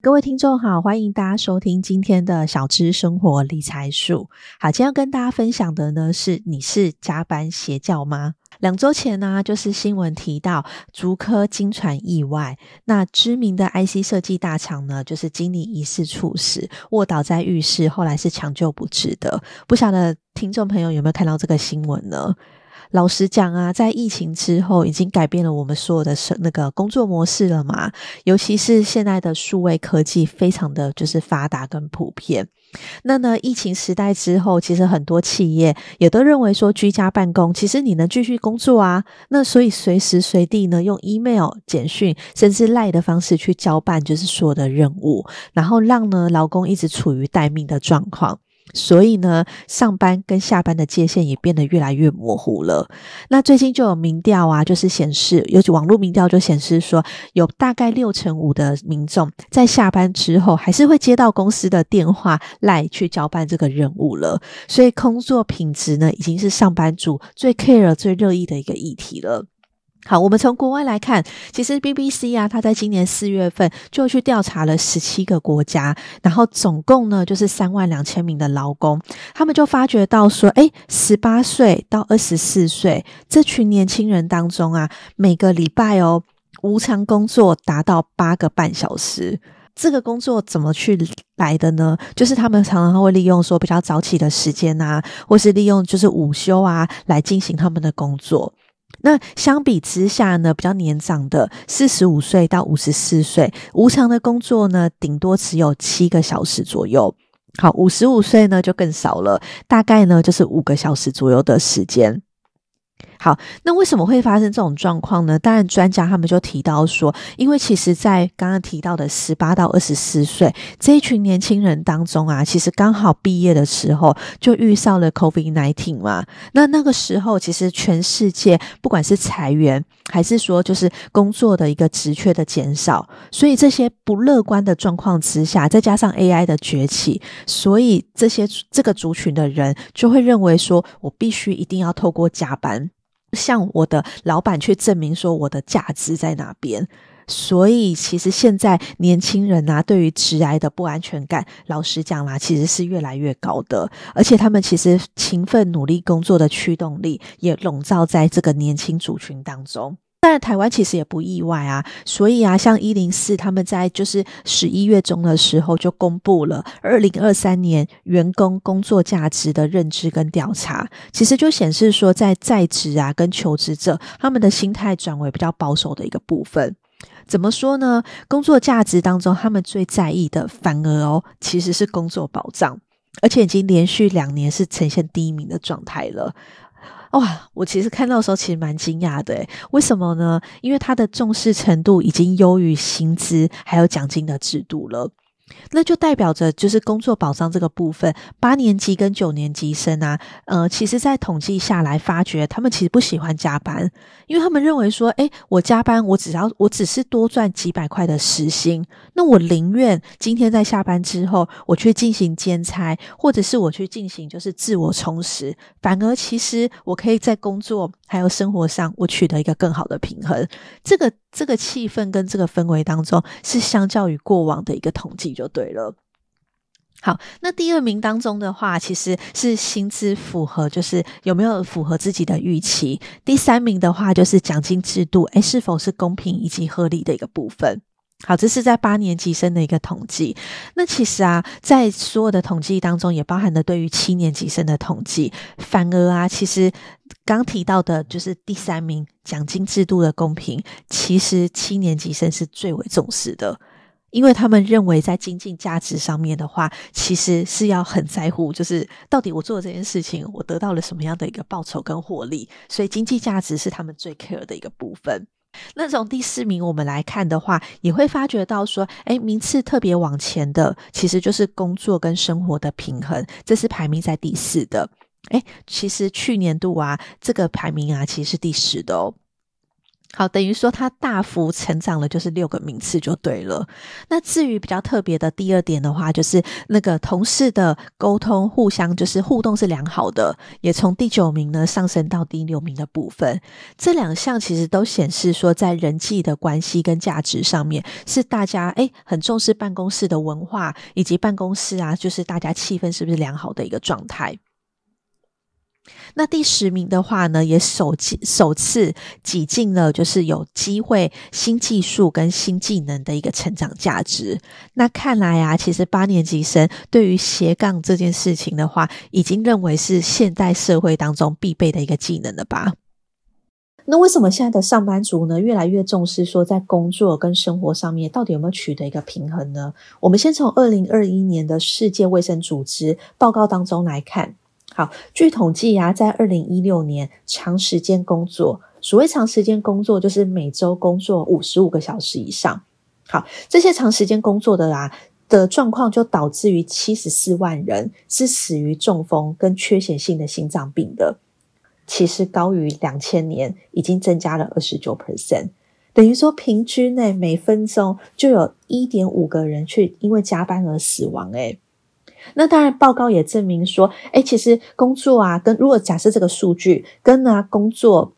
各位听众好，欢迎大家收听今天的小资生活理财树。好，今天要跟大家分享的呢是，你是加班邪教吗？两周前呢，就是新闻提到竹科惊传意外，那知名的 IC 设计大厂呢，就是经理疑似猝死，卧倒在浴室，后来是抢救不治的。不晓得听众朋友有没有看到这个新闻呢？老实讲啊，在疫情之后，已经改变了我们所有的生那个工作模式了嘛。尤其是现在的数位科技，非常的就是发达跟普遍。那呢，疫情时代之后，其实很多企业也都认为说，居家办公，其实你能继续工作啊。那所以随时随地呢，用 email、简讯，甚至 LIE 的方式去交办，就是所有的任务，然后让呢劳工一直处于待命的状况。所以呢，上班跟下班的界限也变得越来越模糊了。那最近就有民调啊，就是显示，尤其网络民调就显示说，有大概六成五的民众在下班之后还是会接到公司的电话来去交办这个任务了。所以工作品质呢，已经是上班族最 care、最热议的一个议题了。好，我们从国外来看，其实 BBC 啊，他在今年四月份就去调查了十七个国家，然后总共呢就是三万两千名的劳工，他们就发觉到说，诶，十八岁到二十四岁这群年轻人当中啊，每个礼拜哦，无偿工作达到八个半小时。这个工作怎么去来的呢？就是他们常常会利用说比较早起的时间啊，或是利用就是午休啊，来进行他们的工作。那相比之下呢，比较年长的四十五岁到五十四岁，无偿的工作呢，顶多只有七个小时左右。好，五十五岁呢就更少了，大概呢就是五个小时左右的时间。好，那为什么会发生这种状况呢？当然，专家他们就提到说，因为其实，在刚刚提到的十八到二十四岁这一群年轻人当中啊，其实刚好毕业的时候就遇上了 COVID nineteen 嘛。那那个时候，其实全世界不管是裁员，还是说就是工作的一个职缺的减少，所以这些不乐观的状况之下，再加上 AI 的崛起，所以这些这个族群的人就会认为说，我必须一定要透过加班。向我的老板去证明说我的价值在哪边，所以其实现在年轻人啊，对于职涯的不安全感，老实讲啦，其实是越来越高的，而且他们其实勤奋努力工作的驱动力也笼罩在这个年轻族群当中。当然，台湾其实也不意外啊。所以啊，像一零四他们在就是十一月中的时候就公布了二零二三年员工工作价值的认知跟调查，其实就显示说，在在职啊跟求职者他们的心态转为比较保守的一个部分。怎么说呢？工作价值当中，他们最在意的反而哦，其实是工作保障，而且已经连续两年是呈现第一名的状态了。哇，我其实看到的时候其实蛮惊讶的，为什么呢？因为他的重视程度已经优于薪资还有奖金的制度了。那就代表着，就是工作保障这个部分，八年级跟九年级生啊，呃，其实在统计下来发觉，他们其实不喜欢加班，因为他们认为说，诶，我加班，我只要我只是多赚几百块的时薪，那我宁愿今天在下班之后，我去进行兼差，或者是我去进行就是自我充实，反而其实我可以在工作还有生活上，我取得一个更好的平衡。这个这个气氛跟这个氛围当中，是相较于过往的一个统计。就对了。好，那第二名当中的话，其实是薪资符合，就是有没有符合自己的预期。第三名的话，就是奖金制度，诶，是否是公平以及合理的一个部分。好，这是在八年级生的一个统计。那其实啊，在所有的统计当中，也包含了对于七年级生的统计。反而啊，其实刚提到的就是第三名奖金制度的公平，其实七年级生是最为重视的。因为他们认为，在经济价值上面的话，其实是要很在乎，就是到底我做这件事情，我得到了什么样的一个报酬跟获利，所以经济价值是他们最 care 的一个部分。那从第四名我们来看的话，也会发觉到说，诶，名次特别往前的，其实就是工作跟生活的平衡，这是排名在第四的。诶，其实去年度啊，这个排名啊，其实是第十的哦。好，等于说它大幅成长了，就是六个名次就对了。那至于比较特别的第二点的话，就是那个同事的沟通互相就是互动是良好的，也从第九名呢上升到第六名的部分。这两项其实都显示说，在人际的关系跟价值上面，是大家诶很重视办公室的文化，以及办公室啊，就是大家气氛是不是良好的一个状态。那第十名的话呢，也首首次挤进了，就是有机会新技术跟新技能的一个成长价值。那看来啊，其实八年级生对于斜杠这件事情的话，已经认为是现代社会当中必备的一个技能了吧？那为什么现在的上班族呢，越来越重视说在工作跟生活上面到底有没有取得一个平衡呢？我们先从二零二一年的世界卫生组织报告当中来看。好，据统计啊，在二零一六年，长时间工作，所谓长时间工作，就是每周工作五十五个小时以上。好，这些长时间工作的啊的状况，就导致于七十四万人是死于中风跟缺血性的心脏病的，其实高于两千年，已经增加了二十九 percent，等于说平均内每分钟就有一点五个人去因为加班而死亡，诶那当然，报告也证明说，诶，其实工作啊，跟如果假设这个数据跟啊工作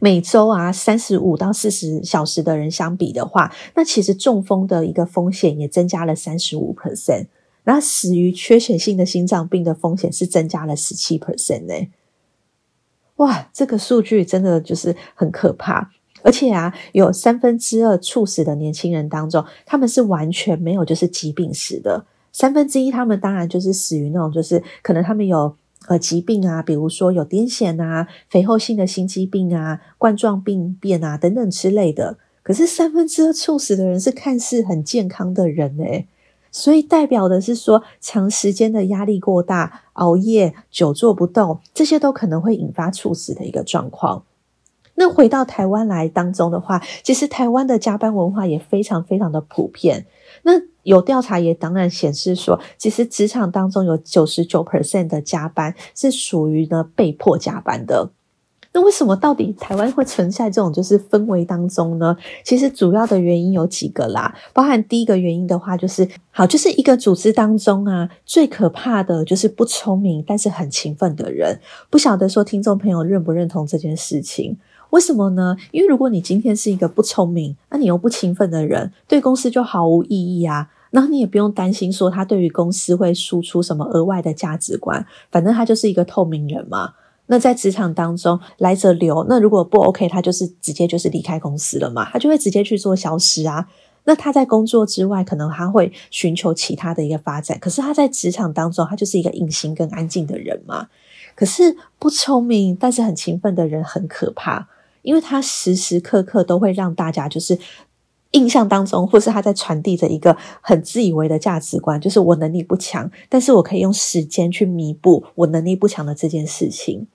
每周啊三十五到四十小时的人相比的话，那其实中风的一个风险也增加了三十五 percent，然后死于缺血性的心脏病的风险是增加了十七 percent 呢。哇，这个数据真的就是很可怕，而且啊，有三分之二猝死的年轻人当中，他们是完全没有就是疾病史的。三分之一，他们当然就是死于那种，就是可能他们有呃疾病啊，比如说有癫痫啊、肥厚性的心肌病啊、冠状病变啊等等之类的。可是三分之二猝死的人是看似很健康的人诶，所以代表的是说，长时间的压力过大、熬夜、久坐不动，这些都可能会引发猝死的一个状况。那回到台湾来当中的话，其实台湾的加班文化也非常非常的普遍。那有调查也当然显示说，其实职场当中有九十九 percent 的加班是属于呢被迫加班的。那为什么到底台湾会存在这种就是氛围当中呢？其实主要的原因有几个啦，包含第一个原因的话，就是好，就是一个组织当中啊，最可怕的就是不聪明但是很勤奋的人。不晓得说听众朋友认不认同这件事情？为什么呢？因为如果你今天是一个不聪明，那你又不勤奋的人，对公司就毫无意义啊。那你也不用担心说他对于公司会输出什么额外的价值观，反正他就是一个透明人嘛。那在职场当中来者留，那如果不 OK，他就是直接就是离开公司了嘛，他就会直接去做消失啊。那他在工作之外，可能他会寻求其他的一个发展，可是他在职场当中，他就是一个隐形跟安静的人嘛。可是不聪明但是很勤奋的人很可怕。因为他时时刻刻都会让大家就是印象当中，或是他在传递着一个很自以为的价值观，就是我能力不强，但是我可以用时间去弥补我能力不强的这件事情。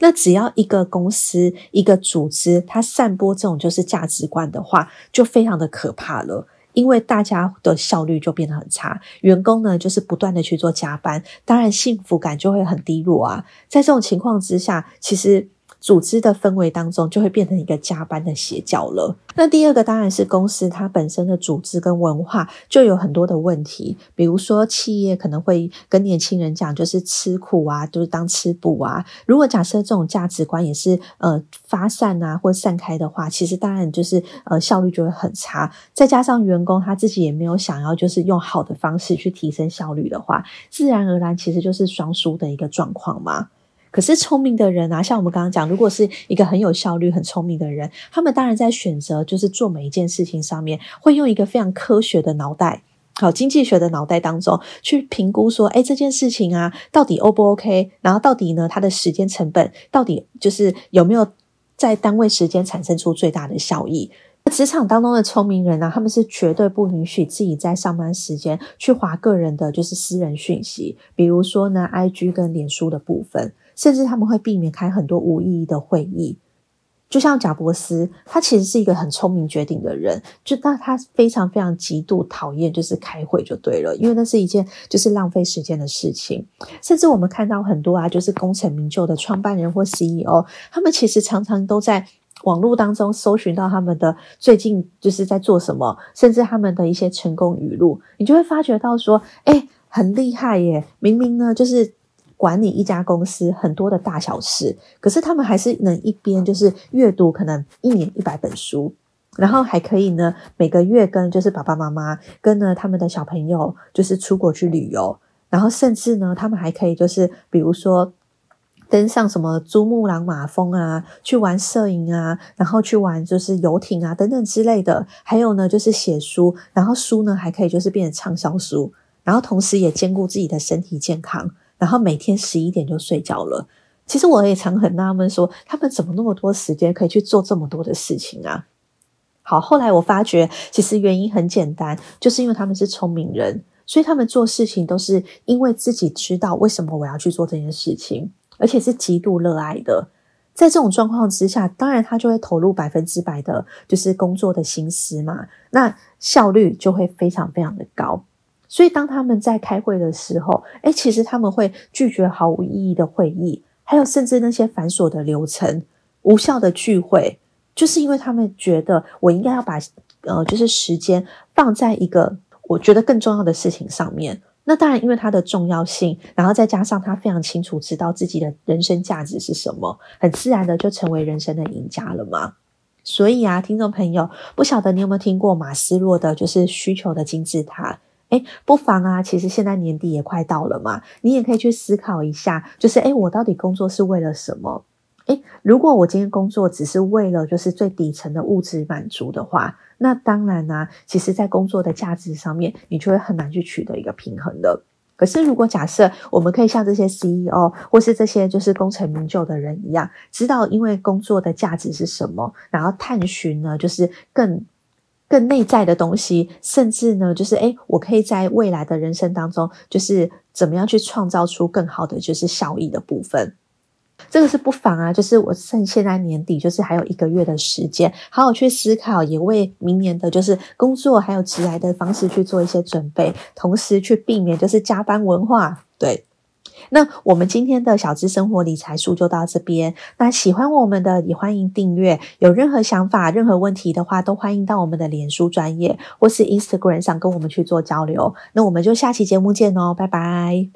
那只要一个公司、一个组织，它散播这种就是价值观的话，就非常的可怕了，因为大家的效率就变得很差，员工呢就是不断的去做加班，当然幸福感就会很低落啊。在这种情况之下，其实。组织的氛围当中，就会变成一个加班的邪教了。那第二个当然是公司它本身的组织跟文化就有很多的问题，比如说企业可能会跟年轻人讲，就是吃苦啊，就是当吃补啊。如果假设这种价值观也是呃发散啊或散开的话，其实当然就是呃效率就会很差。再加上员工他自己也没有想要就是用好的方式去提升效率的话，自然而然其实就是双输的一个状况嘛。可是聪明的人啊，像我们刚刚讲，如果是一个很有效率、很聪明的人，他们当然在选择就是做每一件事情上面，会用一个非常科学的脑袋，好经济学的脑袋当中去评估说，诶，这件事情啊，到底 O 不 OK？然后到底呢，它的时间成本到底就是有没有在单位时间产生出最大的效益？职场当中的聪明人啊，他们是绝对不允许自己在上班时间去划个人的就是私人讯息，比如说呢，IG 跟脸书的部分。甚至他们会避免开很多无意义的会议，就像贾伯斯，他其实是一个很聪明绝顶的人，就那他非常非常极度讨厌就是开会就对了，因为那是一件就是浪费时间的事情。甚至我们看到很多啊，就是功成名就的创办人或 CEO，他们其实常常都在网络当中搜寻到他们的最近就是在做什么，甚至他们的一些成功语录，你就会发觉到说，哎，很厉害耶！明明呢，就是管理一家公司很多的大小事，可是他们还是能一边就是阅读可能一年一百本书，然后还可以呢每个月跟就是爸爸妈妈跟呢他们的小朋友就是出国去旅游，然后甚至呢他们还可以就是比如说。登上什么珠穆朗玛峰啊，去玩摄影啊，然后去玩就是游艇啊等等之类的。还有呢，就是写书，然后书呢还可以就是变成畅销书，然后同时也兼顾自己的身体健康，然后每天十一点就睡觉了。其实我也常很纳闷说，他们怎么那么多时间可以去做这么多的事情啊？好，后来我发觉其实原因很简单，就是因为他们是聪明人，所以他们做事情都是因为自己知道为什么我要去做这件事情。而且是极度热爱的，在这种状况之下，当然他就会投入百分之百的，就是工作的心思嘛，那效率就会非常非常的高。所以当他们在开会的时候，诶，其实他们会拒绝毫无意义的会议，还有甚至那些繁琐的流程、无效的聚会，就是因为他们觉得我应该要把呃，就是时间放在一个我觉得更重要的事情上面。那当然，因为它的重要性，然后再加上他非常清楚知道自己的人生价值是什么，很自然的就成为人生的赢家了嘛。所以啊，听众朋友，不晓得你有没有听过马斯洛的，就是需求的金字塔？诶，不妨啊，其实现在年底也快到了嘛，你也可以去思考一下，就是诶，我到底工作是为了什么？诶，如果我今天工作只是为了就是最底层的物质满足的话，那当然呢、其实在工作的价值上面，你就会很难去取得一个平衡的。可是如果假设我们可以像这些 CEO 或是这些就是功成名就的人一样，知道因为工作的价值是什么，然后探寻呢，就是更更内在的东西，甚至呢，就是诶，我可以在未来的人生当中，就是怎么样去创造出更好的就是效益的部分。这个是不妨啊，就是我趁现在年底，就是还有一个月的时间，好好去思考，也为明年的就是工作还有职来的方式去做一些准备，同时去避免就是加班文化。对，那我们今天的小资生活理财书就到这边。那喜欢我们的也欢迎订阅，有任何想法、任何问题的话，都欢迎到我们的脸书专业或是 Instagram 上跟我们去做交流。那我们就下期节目见哦，拜拜。